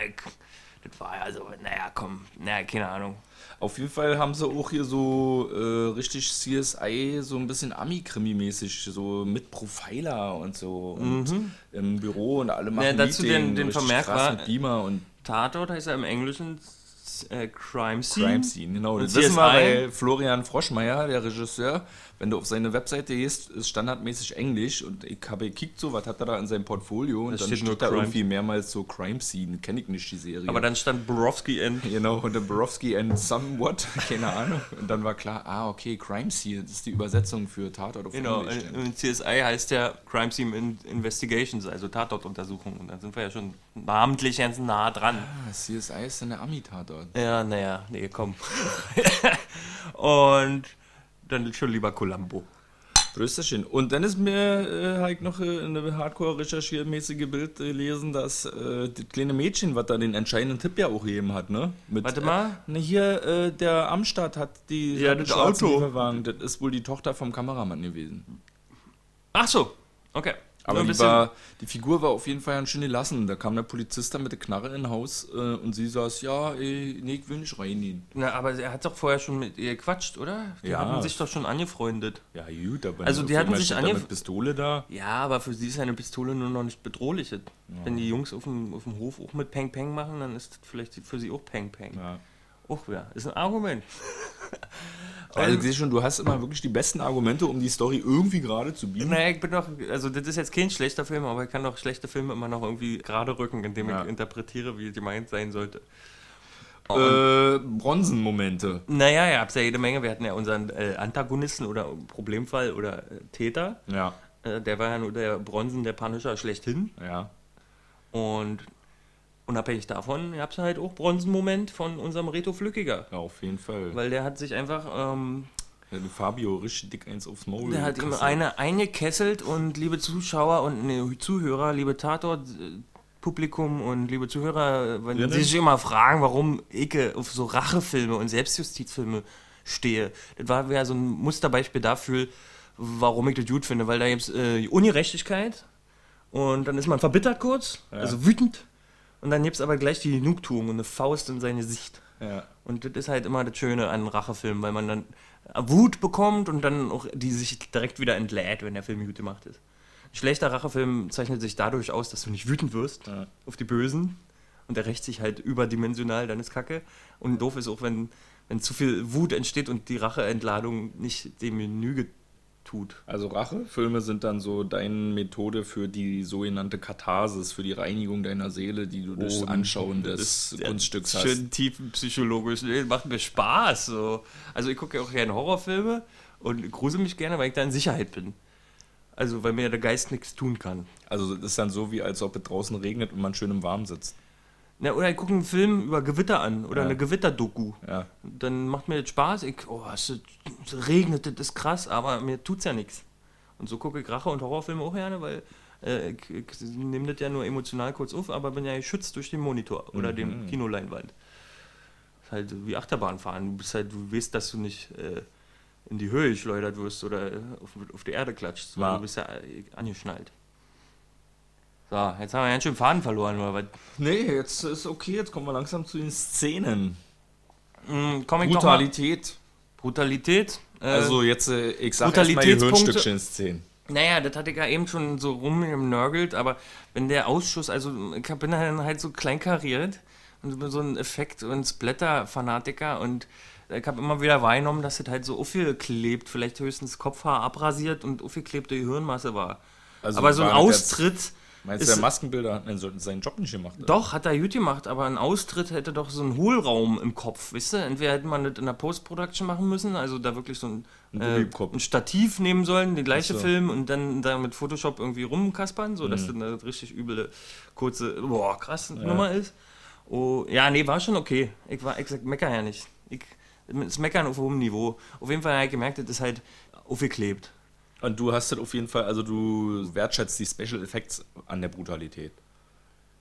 Das war ja so, naja, komm, naja, keine Ahnung. Auf jeden Fall haben sie auch hier so äh, richtig CSI, so ein bisschen Ami-Krimi-mäßig, so mit Profiler und so. Und im Büro und alle machen Ja, dazu Meeting, den- den Vermerk krass war- Beamer und Tatort heißt ja im Englischen äh, Crime Scene. Crime Scene, genau. Und Das wissen wir bei Florian Froschmeier, der Regisseur. Wenn du auf seine Webseite gehst, ist standardmäßig Englisch und ich habe gekickt so, was hat er da in seinem Portfolio und Da dann steht steht, da Crime. irgendwie mehrmals so Crime Scene, kenne ich nicht die Serie. Aber dann stand Borowski in. Genau, und der Borowski and somewhat, keine Ahnung. Und dann war klar, ah, okay, Crime Scene, das ist die Übersetzung für Tatort auf Genau, Englisch. und und CSI heißt ja Crime Scene In Investigations, also Tatortuntersuchung. Und dann sind wir ja schon namentlich ganz nah dran. Ah, CSI ist dann der Ami-Tatort. Ja, naja, nee, komm. und dann schon lieber Columbo. Prösterchen. Und dann ist mir äh, halt noch äh, eine hardcore-recherchiermäßige Bild gelesen, dass äh, das kleine Mädchen, was da den entscheidenden Tipp ja auch gegeben hat, ne? Mit, Warte mal. Äh, ne, hier, äh, der Amstadt hat die Ja, das Auto. Das ist wohl die Tochter vom Kameramann gewesen. Ach so, okay. Aber ein die, war, die Figur war auf jeden Fall ganz schön gelassen. Da kam der Polizist dann mit der Knarre in Haus äh, und sie saß, ja, ey, nee, ich will nicht reingehen. Na, aber er hat doch vorher schon mit ihr gequatscht, oder? Die Ja. hatten sich doch schon angefreundet. Ja, gut, aber Also die hatten sich steht er angef- mit Pistole da. Ja, aber für sie ist eine Pistole nur noch nicht bedrohlich. Wenn die Jungs auf dem, auf dem Hof auch mit Peng Peng machen, dann ist das vielleicht für sie auch Peng Peng. Ja. Auch ja, ist ein Argument. Also ich sehe schon, du hast immer wirklich die besten Argumente, um die Story irgendwie gerade zu biegen. Naja, ich bin doch, also das ist jetzt kein schlechter Film, aber ich kann doch schlechte Filme immer noch irgendwie gerade rücken, indem Ja. ich interpretiere, wie gemeint sein sollte. Äh, Bronzenmomente. Naja, ihr habt ja jede Menge. Wir hatten ja unseren äh, Antagonisten oder Problemfall oder äh, Täter. Ja, Äh, der war ja nur der Bronzen, der Punisher schlechthin. ja. Und unabhängig davon gab es halt auch Bronzenmoment von unserem Reto Flückiger. Ja, auf jeden Fall. Weil der hat sich einfach, ähm, Ja, Fabio richtig dick eins aufs Maul. der hat ihm eine eingekesselt und liebe Zuschauer und ne, Zuhörer, liebe Tatort, äh, Publikum und liebe Zuhörer, wenn Drinnen? sie sich immer fragen, warum ich auf so Rachefilme und Selbstjustizfilme stehe. Das war ja so ein Musterbeispiel dafür, warum ich das gut finde, weil da gibt es äh, Ungerechtigkeit und dann ist man verbittert kurz, also wütend Und dann gibt es aber gleich die Genugtuung und eine Faust in seine Sicht. Ja. Und das ist halt immer das Schöne an Rachefilmen, weil man dann Wut bekommt und dann auch die sich direkt wieder entlädt, wenn der Film gut gemacht ist. Ein schlechter Rachefilm zeichnet sich dadurch aus, dass du nicht wütend wirst Ja. auf die Bösen und der rächt sich halt überdimensional, dann ist Kacke. Und doof ist auch, wenn, wenn zu viel Wut entsteht und die Racheentladung nicht dem Genüge tut. Also Rachefilme sind dann so deine Methode für die sogenannte Katharsis, für die Reinigung deiner Seele, die du durch Oh, Anschauen des Kunststücks hast. Schön tiefenpsychologisch. Nee, macht mir Spaß. So. Also ich gucke ja auch gerne Horrorfilme und grusel mich gerne, weil ich da in Sicherheit bin. Also weil mir der Geist nichts tun kann. Also das ist dann so, wie als ob es draußen regnet und man schön im Warmen sitzt. Na, oder ich gucke einen Film über Gewitter an oder Ja. eine Gewitterdoku. Ja. Dann macht mir das Spaß. Ich, oh, es, es regnet, das ist krass, aber mir tut's ja nichts. Und so gucke ich Rache- und Horrorfilme auch gerne, weil äh, ich, ich nehme das ja nur emotional kurz auf, aber bin ja geschützt durch den Monitor oder den Kinoleinwand. Ist halt wie Achterbahnfahren. Du bist halt, du weißt, dass du nicht äh, in die Höhe geschleudert wirst oder auf, auf die Erde klatscht, Ja. du bist ja äh, angeschnallt. So, jetzt haben wir ganz schön Faden verloren, oder was? Nee, jetzt ist okay, jetzt kommen wir langsam zu den Szenen. Mal. Brutalität. Brutalität. Äh, Also jetzt, äh, ich sag erstmal die Hirnstückchen-Szenen. Naja, das hatte ich ja eben schon so rumgenörgelt, aber wenn der Ausschuss, also ich bin dann halt so kleinkariert und so ein Effekt- und Splatter-Fanatiker und ich habe immer wieder wahrgenommen, dass das halt so aufgeklebt, vielleicht höchstens Kopfhaar abrasiert und aufgeklebte Gehirnmasse war. Also aber so ein Austritt, Meinst ist- du, der Maskenbilder hat seinen- seinen Job nicht gemacht? doch, hat er gut gemacht, aber ein Austritt hätte doch so einen Hohlraum im Kopf, wisst ihr? Entweder hätte man das in der Post-Production machen müssen, also da wirklich so ein, Ein äh, ein Stativ nehmen sollen, den gleichen so. Film und dann da mit Photoshop irgendwie rumkaspern, so Mhm. dass das eine richtig üble, kurze, boah, krass Nummer ist. Oh, ja, nee, war schon okay. Ich war, ich sag, mecker ja nicht. Ich, das Meckern auf hohem Niveau. Auf jeden Fall habe ich gemerkt, das ist halt aufgeklebt. Und du hast das auf jeden Fall, also du wertschätzt die Special Effects an der Brutalität.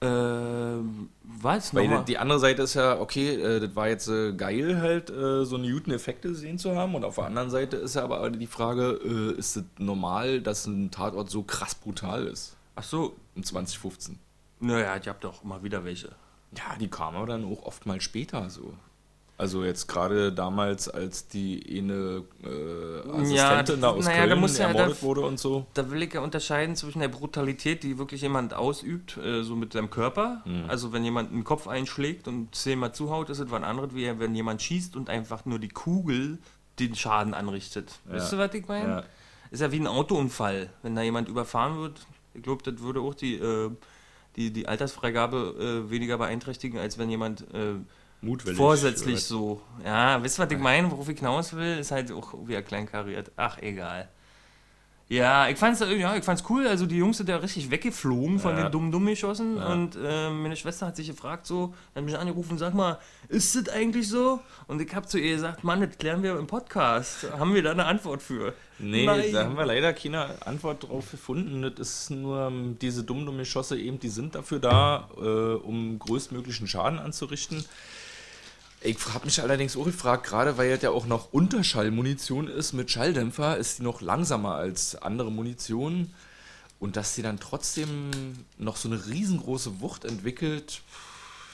Ähm, was? Weil Nochmal? die, andere Seite ist ja, okay, äh, das war jetzt äh, geil, halt äh, so eine guten Effekte gesehen zu haben. Und auf der anderen Seite ist ja aber die Frage, äh, ist es normal, dass ein Tatort so krass brutal ist? Ach so, Um 2015. naja, ich hab doch mal wieder welche. Ja, die kamen aber dann auch oft mal später so. Also jetzt gerade damals, als die eine äh, Assistentin da aus naja, da Köln muss ja- ermordet da- wurde und so. Da will ich ja unterscheiden zwischen der Brutalität, die wirklich jemand ausübt, äh, so mit seinem Körper. Mhm. Also wenn jemand einen Kopf einschlägt und zehnmal zuhaut, ist es was anderes, wie wenn jemand schießt und einfach nur die Kugel den Schaden anrichtet. Ja. Wisst ihr, was ich meine? Ja. Ist ja wie ein Autounfall. Wenn da jemand überfahren wird, ich glaube, das würde auch die, äh, die, die Altersfreigabe äh, weniger beeinträchtigen, als wenn jemand äh, Mutwillig. vorsätzlich so. Ja, wisst ihr, was ich meine? Worauf ich hinaus will, ist halt auch wieder kleinkariert. Ach, egal. Ja, ich fand's, äh, ja, ich fand's cool. Also die Jungs sind ja richtig weggeflogen von Ja. den dummen Dumm geschossen. Und äh, meine Schwester hat sich gefragt, so, hat mich angerufen, sag mal, ist das eigentlich so? Und ich habe zu ihr gesagt, Mann, das klären wir im Podcast. Haben wir da eine Antwort für? Nee, Nein. da haben wir leider keine Antwort drauf gefunden. Das ist nur ähm, diese dummen dummen Geschosse eben, die sind dafür da, äh, um größtmöglichen Schaden anzurichten. Ich habe mich allerdings auch gefragt, gerade weil es ja auch noch Unterschallmunition ist mit Schalldämpfer, ist die noch langsamer als andere Munition. Und dass sie dann trotzdem noch so eine riesengroße Wucht entwickelt,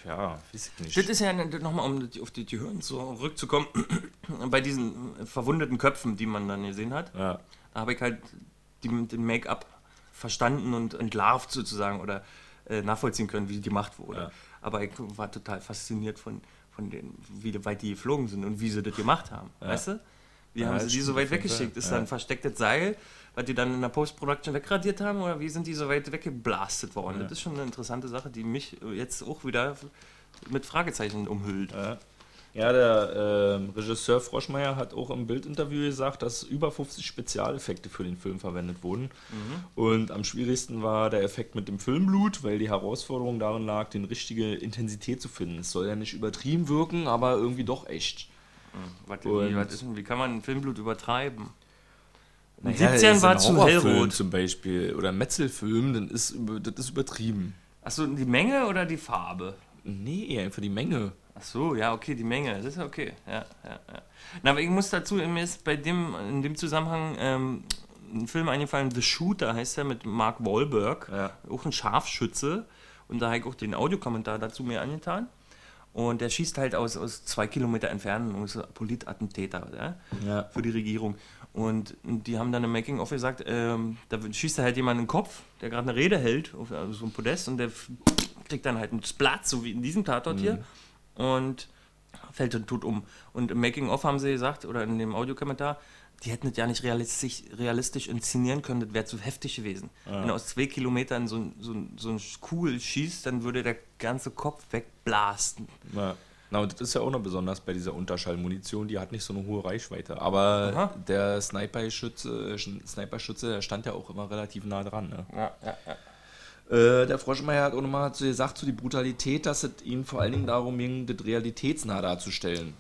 ja, weiß ich nicht. Das ist ja nochmal, um auf die Gehirn zurückzukommen, bei diesen verwundeten Köpfen, die man dann gesehen hat. ja. Da habe ich halt die, den Make-up verstanden und entlarvt sozusagen oder äh, nachvollziehen können, wie die gemacht wurde. Ja. Aber ich war total fasziniert von, von den, wie weit die geflogen sind und wie sie das gemacht haben. Weißt du? Wie Ja, haben sie die so weit weggeschickt? Ist Ja. da ein verstecktes Seil, was die dann in der Post-Production wegradiert haben oder wie sind die so weit weggeblastet worden? Das ist schon eine interessante Sache, die mich jetzt auch wieder mit Fragezeichen umhüllt. Ja. Der ähm, Regisseur Froschmeier hat auch im Bildinterview gesagt, dass über 50 Spezialeffekte für den Film verwendet wurden. Und am schwierigsten war der Effekt mit dem Filmblut, weil die Herausforderung darin lag, die richtige Intensität zu finden. Es soll ja nicht übertrieben wirken, aber irgendwie doch echt. Wie, Und- was ist, wie kann man Filmblut übertreiben? Naja, 17 ist war zu hellrot. zum Beispiel oder Metzelfilm, dann ist, das ist übertrieben. Achso, die Menge oder die Farbe? Nee, einfach die Menge. Ach so, ja, okay, die Menge, das ist ja okay. Ja, ja, ja. Na, aber ich muss dazu, mir ist bei dem, in dem Zusammenhang ähm, ein Film eingefallen, The Shooter heißt der mit Mark Wahlberg, Ja. auch ein Scharfschütze. Und da habe ich auch den Audiokommentar dazu mir angetan. Und der schießt halt aus, aus zwei Kilometer Entfernung, ist ein Politattentäter ja? Ja. für die Regierung. Und die haben dann im Making-of gesagt, ähm, da schießt halt jemand in den Kopf, der gerade eine Rede hält, auf also so einem Podest, und der kriegt dann halt einen Splat, so wie in diesem Tatort hier, und fällt dann tot um. Und im Making-of haben sie gesagt, oder in dem Audiokommentar, die hätten das ja nicht realistisch, realistisch inszenieren können, das wäre zu heftig gewesen. Wenn er aus zwei Kilometern so, ein- so, ein- so ein Kugel schießt, dann würde der ganze Kopf wegblasten. Ja. Na, und das ist ja auch noch besonders bei dieser Unterschallmunition, die hat nicht so eine hohe Reichweite. Aber Aha. der Sniper-Schütze, Sniper-Schütze, der stand ja auch immer relativ nah dran. Ne? Ja, ja, ja. Äh, der Froschmeier hat auch nochmal gesagt, zu die Brutalität, dass es ihnen vor allen Dingen darum ging, das realitätsnah darzustellen.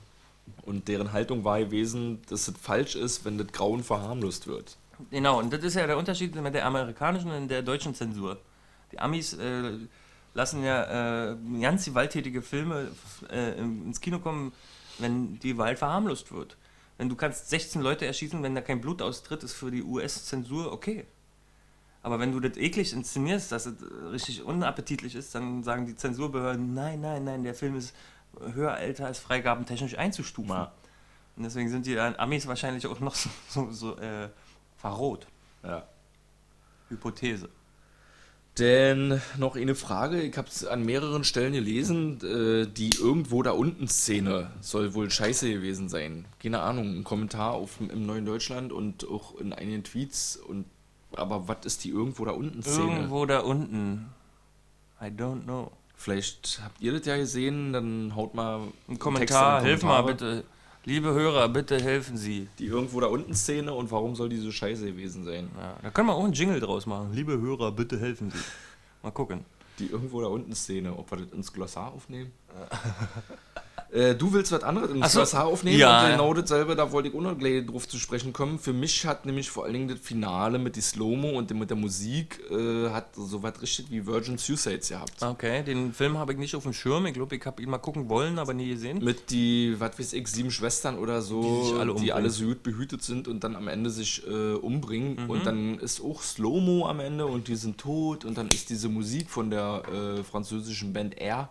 Und deren Haltung war gewesen, dass es falsch ist, wenn das Grauen verharmlost wird. Genau, und das ist ja der Unterschied mit der amerikanischen und der deutschen Zensur. Die Amis äh, lassen ja äh, ganz gewalttätige Filme äh, ins Kino kommen, wenn die Gewalt verharmlost wird. Wenn du kannst 16 Leute erschießen, wenn da kein Blut austritt, ist für die US-Zensur okay. Aber wenn du das eklig inszenierst, dass es äh, richtig unappetitlich ist, dann sagen die Zensurbehörden, nein, nein, nein, der Film ist höher, älter als freigabentechnisch einzustufen. Ja. Und deswegen sind die Amis wahrscheinlich auch noch so, so, so äh, verroht. Ja. Hypothese. Denn noch eine Frage, ich habe es an mehreren Stellen gelesen, äh, die irgendwo da unten Szene soll wohl scheiße gewesen sein. Keine Ahnung, ein Kommentar auf, im Neuen Deutschland und auch in einigen Tweets. Und, aber was ist die irgendwo da unten Szene? Irgendwo da unten. I don't know. Vielleicht habt ihr das ja gesehen, dann haut mal Ein einen Kommentar, hilf mal bitte. Liebe Hörer, bitte helfen Sie. Die irgendwo da unten Szene und warum soll die so scheiße gewesen sein? Ja, da können wir auch einen Jingle draus machen. Liebe Hörer, bitte helfen Sie. Mal gucken. Die irgendwo da unten Szene, ob wir das ins Glossar aufnehmen? Äh, du willst was anderes Ach so. Glossar aufnehmen Ja, und genau dasselbe, da wollte ich auch noch gleich drauf zu sprechen kommen. Für mich hat nämlich vor allen Dingen das Finale mit die Slow-Mo und mit der Musik äh, hat so was richtig wie Virgin Suicides gehabt. Okay, den Film habe ich nicht auf dem Schirm. Ich glaube, ich habe ihn mal gucken wollen, aber nie gesehen. Mit die, was weiß ich, sieben Schwestern oder so, Die alle die alle so gut behütet sind und dann am Ende sich äh, umbringen. Mhm. Und dann ist auch Slow-Mo am Ende und die sind tot und dann ist diese Musik von der äh, französischen Band R.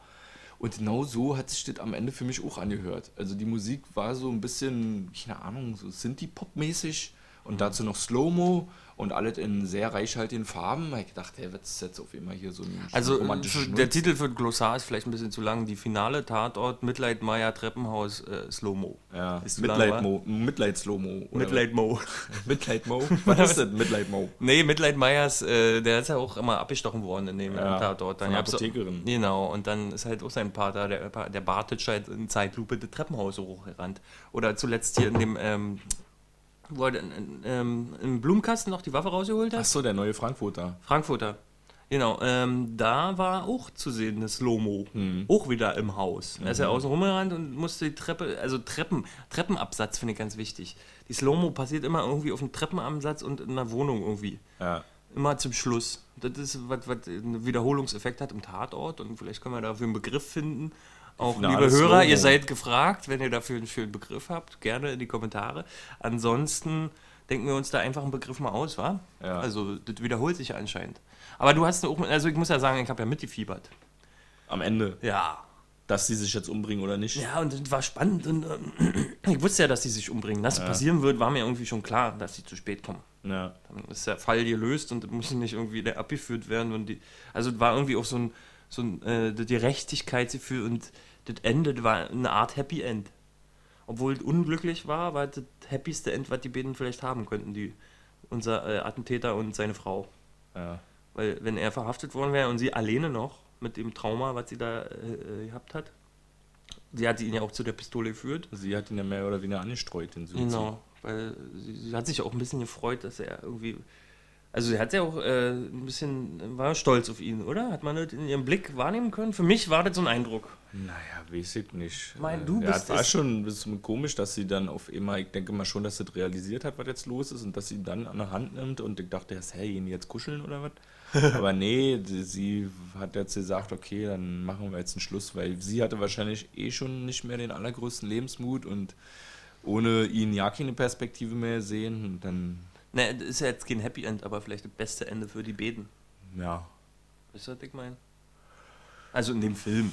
Und genau so hat sich das am Ende für mich auch angehört. Also die Musik war so ein bisschen, keine Ahnung, so Synthie-Pop-mäßig und dazu noch Slow-Mo und alles in sehr reichhaltigen Farben. Ich gedacht, hey, was ist jetzt auf einmal hier so ein Also der Titel für Glossar ist vielleicht ein bisschen zu lang. Die finale Tatort Mitleid Meier Treppenhaus äh, Slow-Mo. ja, Ist zu lang, wa? Mitleid-Mo, Mitleid-Slow-Mo. oder Mitleid Mo. was? Ist das, Mitleid-Mo? Nee, Mitleid Meyers, äh, der ist ja auch immer abgestochen worden in dem Ja, Tatort. von der gab's- Apothekerin. Genau, und dann ist halt auch sein Pater, der, der Bartic halt in Zeitlupe das Treppenhaus so hochgerannt. Oder zuletzt hier in dem, ähm, wo er ähm, im Blumenkasten noch die Waffe rausgeholt hat. Achso, der neue Frankfurter. Frankfurter. Genau, ähm, da war auch zu sehen das Slow-Mo. Hm. Auch wieder im Haus. Er ist Mhm. ja außen rumgerannt und musste die Treppe, also Treppen, Treppenabsatz finde ich ganz wichtig. Die Slow-Mo passiert immer irgendwie auf einem Treppenabsatz und in einer Wohnung irgendwie. Ja. Immer zum Schluss. Das ist, was, was einen Wiederholungseffekt hat im Tatort und vielleicht können wir dafür einen Begriff finden. Auch Finale liebe Hörer, Slow-Mo. ihr seid gefragt, wenn ihr dafür einen schönen Begriff habt, gerne in die Kommentare. Ansonsten denken wir uns da einfach einen Begriff mal aus, wa? Ja. Also, das wiederholt sich ja anscheinend. Aber du hast auch, also ich muss ja sagen, ich habe ja mitgefiebert. Am Ende, Ja. dass sie sich jetzt umbringen oder nicht. Ja, und das war spannend. Und, ähm, ich wusste ja, dass die sich umbringen. Dass es passieren wird, war mir irgendwie schon klar, dass sie zu spät kommen. Ja. Dann ist der Fall gelöst und musste nicht irgendwie abgeführt werden. Und die, also es war irgendwie auch so ein, so ein äh, Gerechtigkeitsgefühl und das Ende das war eine Art Happy End. Obwohl es unglücklich war, war das happieste End, was die beiden vielleicht haben könnten, die, unser äh, Attentäter und seine Frau. ja. Weil wenn er verhaftet worden wäre und sie alleine noch mit dem Trauma, was sie da äh, äh, gehabt hat, sie hat ihn ja auch zu der Pistole geführt. Sie hat ihn ja mehr oder weniger angestreut, den Suizid. Genau, weil sie, sie hat sich auch ein bisschen gefreut, dass er irgendwie. Also sie hat ja auch äh, ein bisschen, war stolz auf ihn, oder? Hat man das in ihrem Blick wahrnehmen können? Für mich war das so ein Eindruck. Naja, weiß ich nicht. Mein, du ja, bist es war schon ein bisschen komisch, dass sie dann auf immer, ich denke mal schon, dass sie das realisiert hat, was jetzt los ist und dass sie ihn dann an der Hand nimmt und ich dachte erst, hey, ihn jetzt kuscheln oder was? Aber nee, sie hat jetzt gesagt, okay, dann machen wir jetzt einen Schluss, weil sie hatte wahrscheinlich eh schon nicht mehr den allergrößten Lebensmut und ohne ihn ja keine Perspektive mehr sehen und dann, Ne, das ist ja jetzt kein Happy End, aber vielleicht das beste Ende für die Beten. ja, Weißt du, was ich meine? Also in dem Film.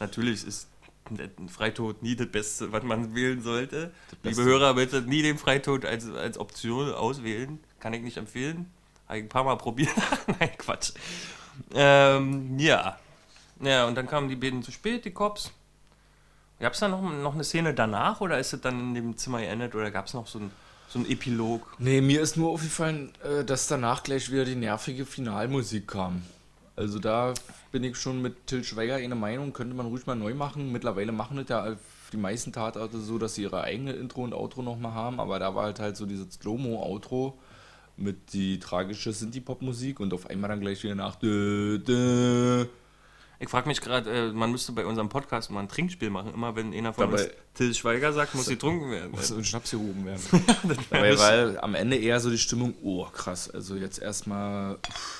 Natürlich ist ein Freitod nie das Beste, was man wählen sollte. Liebe Hörer, bitte nie den Freitod als, als Option auswählen. Kann ich nicht empfehlen. Habe ich ein paar Mal probiert. Nein, Quatsch. Ähm, ja. Ja, und dann kamen die beiden zu spät, die Cops. Gab es da noch, noch eine Szene danach oder ist es dann in dem Zimmer geendet oder gab es noch so ein, so ein Epilog? Nee, mir ist nur aufgefallen, äh, dass danach gleich wieder die nervige Finalmusik kam. Also da bin ich schon mit Till Schweiger eine Meinung, könnte man ruhig mal neu machen. Mittlerweile machen das ja die meisten Tatorte so, dass sie ihre eigene Intro und Outro nochmal haben, aber da war halt halt so dieses Slow-Mo-Outro mit die tragische Synthie-Pop-Musik und auf einmal dann gleich wieder nach dö, dö. Ich frage mich gerade, äh, man müsste bei unserem Podcast mal ein Trinkspiel machen. Immer wenn einer von Dabei- uns Till Schweiger sagt, muss getrunken werden. muss in Schnaps gehoben werden. Dabei war am Ende eher so die Stimmung, oh krass, also jetzt erstmal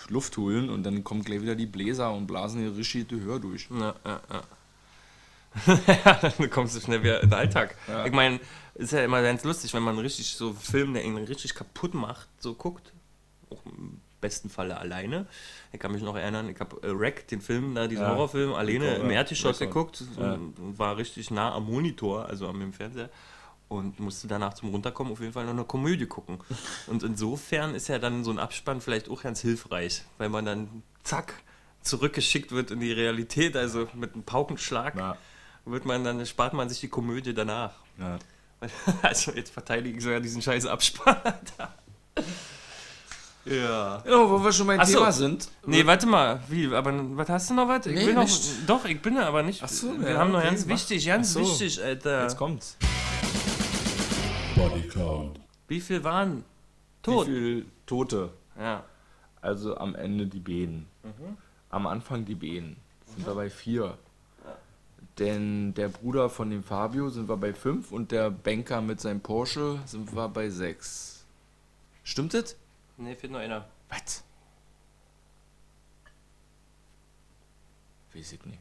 Luft holen und dann kommen gleich wieder die Bläser und blasen hier richtig Gehör durch. Ja, ja, ja. dann kommst du schnell wieder in den Alltag. Ja. Ich meine, ist ja immer ganz lustig, wenn man richtig so einen Film, der ihn richtig kaputt macht, so guckt. Auch im besten Falle alleine. Ich kann mich noch erinnern, ich habe äh, Wreck, den Film, da, diesen Ja. Horrorfilm, alleine im Erdgeschoss geguckt ja. und, und war richtig nah am Monitor, also am Fernseher. Und musste danach zum Runterkommen auf jeden Fall noch eine Komödie gucken. Und insofern ist ja dann so ein Abspann vielleicht auch ganz hilfreich, weil man dann zack zurückgeschickt wird in die Realität, also mit einem Paukenschlag Ja. wird man dann spart man sich die Komödie danach. Ja. Also jetzt verteidigen sie ja diesen scheiß Abspann. Ja. Genau, wo wir schon beim Ach so. Thema sind. Nee, warte mal, wie, aber was hast du noch was? Ich Nee, will noch, doch, ich bin aber nicht. Ach so, wir ja, haben noch okay, ganz mach. wichtig, ganz so. wichtig, Alter. Jetzt kommt's. Bodycount. Wie viel waren Wie tot? viele Tote? Ja. Also am Ende die Bäden. Am Anfang die Bäden. Sind wir bei vier. Denn der Bruder von dem Fabio sind wir bei fünf und der Banker mit seinem Porsche sind wir bei sechs. Stimmt das? Nee, fehlt noch einer. Was? Weiß ich nicht.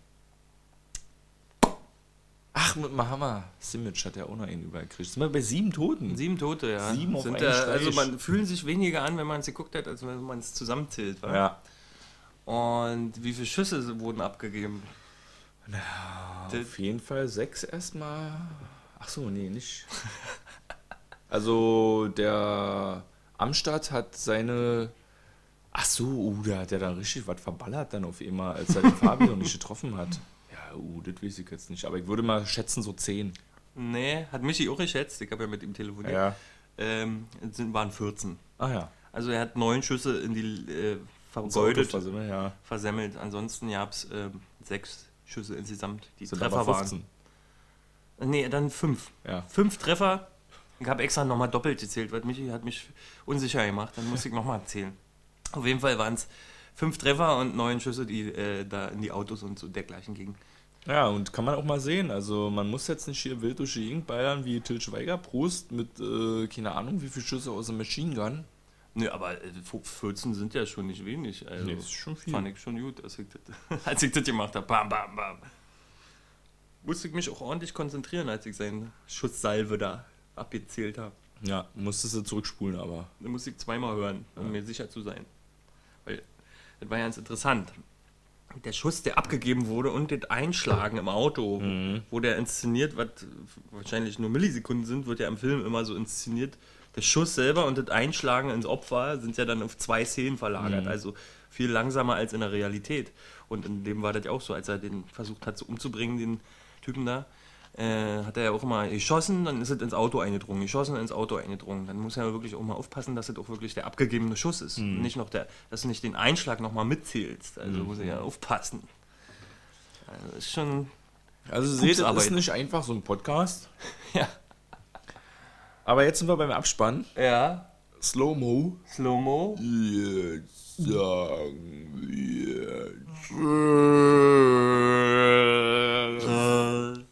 Ach, mit Mahama Simic hat ja auch noch einen übergekriegt. Sind wir bei sieben Toten? Sieben Tote, ja. Sieben auf Sind da, also man fühlen sich weniger an, wenn man es geguckt hat, als wenn man es zusammenzählt. Ja. Und wie viele Schüsse wurden abgegeben? Auf jeden Fall sechs erstmal. Ach so, nee, nicht. Also der Amstadt hat seine. Ach so, uh, da hat er dann richtig was verballert dann auf einmal, als er den Fabio nicht getroffen hat. Ja, uh, das weiß ich jetzt nicht. Aber ich würde mal schätzen so zehn. Nee, hat Michi auch geschätzt. Ich habe ja mit ihm telefoniert. Ja. Ähm, es sind, waren 14. Ah ja. Also er hat neun Schüsse in die äh, vergeudet, Auto versendet, ja. versemmelt. Ansonsten gab es ähm, sechs Schüsse insgesamt, die Sind Treffer aber 15. waren. Nee, dann fünf. Ja. Fünf Treffer. Ich habe extra nochmal doppelt gezählt, weil Michi hat mich unsicher gemacht. Dann muss ich nochmal zählen. Auf jeden Fall waren es fünf Treffer und neun Schüsse, die äh, da in die Autos und so dergleichen gingen. Ja, und kann man auch mal sehen. Also man muss jetzt nicht hier wild durch die Gegend ballern wie Til Schweiger Prost mit, äh, keine Ahnung, wie viele Schüsse aus dem Machine Gun. Nö, aber äh, 14 sind ja schon nicht wenig. Also Nee, das ist schon viel. Fand ich schon gut, als ich das, als ich das gemacht habe. Bam, bam, bam. Musste ich mich auch ordentlich konzentrieren, als ich seine Schusssalve da abgezählt habe. Ja, musstest du zurückspulen, aber. Da musste ich zweimal hören, um mir sicher zu sein. Weil das war ganz interessant. Der Schuss, der abgegeben wurde und das Einschlagen im Auto, wo der inszeniert, was wahrscheinlich nur Millisekunden sind, wird ja im Film immer so inszeniert. Der Schuss selber und das Einschlagen ins Opfer sind ja dann auf zwei Szenen verlagert, also viel langsamer als in der Realität. Und in dem war das ja auch so, als er den versucht hat, so umzubringen, den Typen da, äh, hat er ja auch immer geschossen, dann ist es ins Auto eingedrungen, geschossen, ins Auto eingedrungen. Dann muss er ja wirklich auch mal aufpassen, dass es auch wirklich der abgegebene Schuss ist. Mhm. Nicht noch der, dass du nicht den Einschlag nochmal mitzählst. Also mhm. muss er ja mhm. aufpassen. Also ist schon. Also seht, das ist nicht einfach so ein Podcast. ja. Aber jetzt sind wir beim Abspann. Ja. Slow-Mo. Slow-Mo. Jetzt sagen wir äh. Tschüss.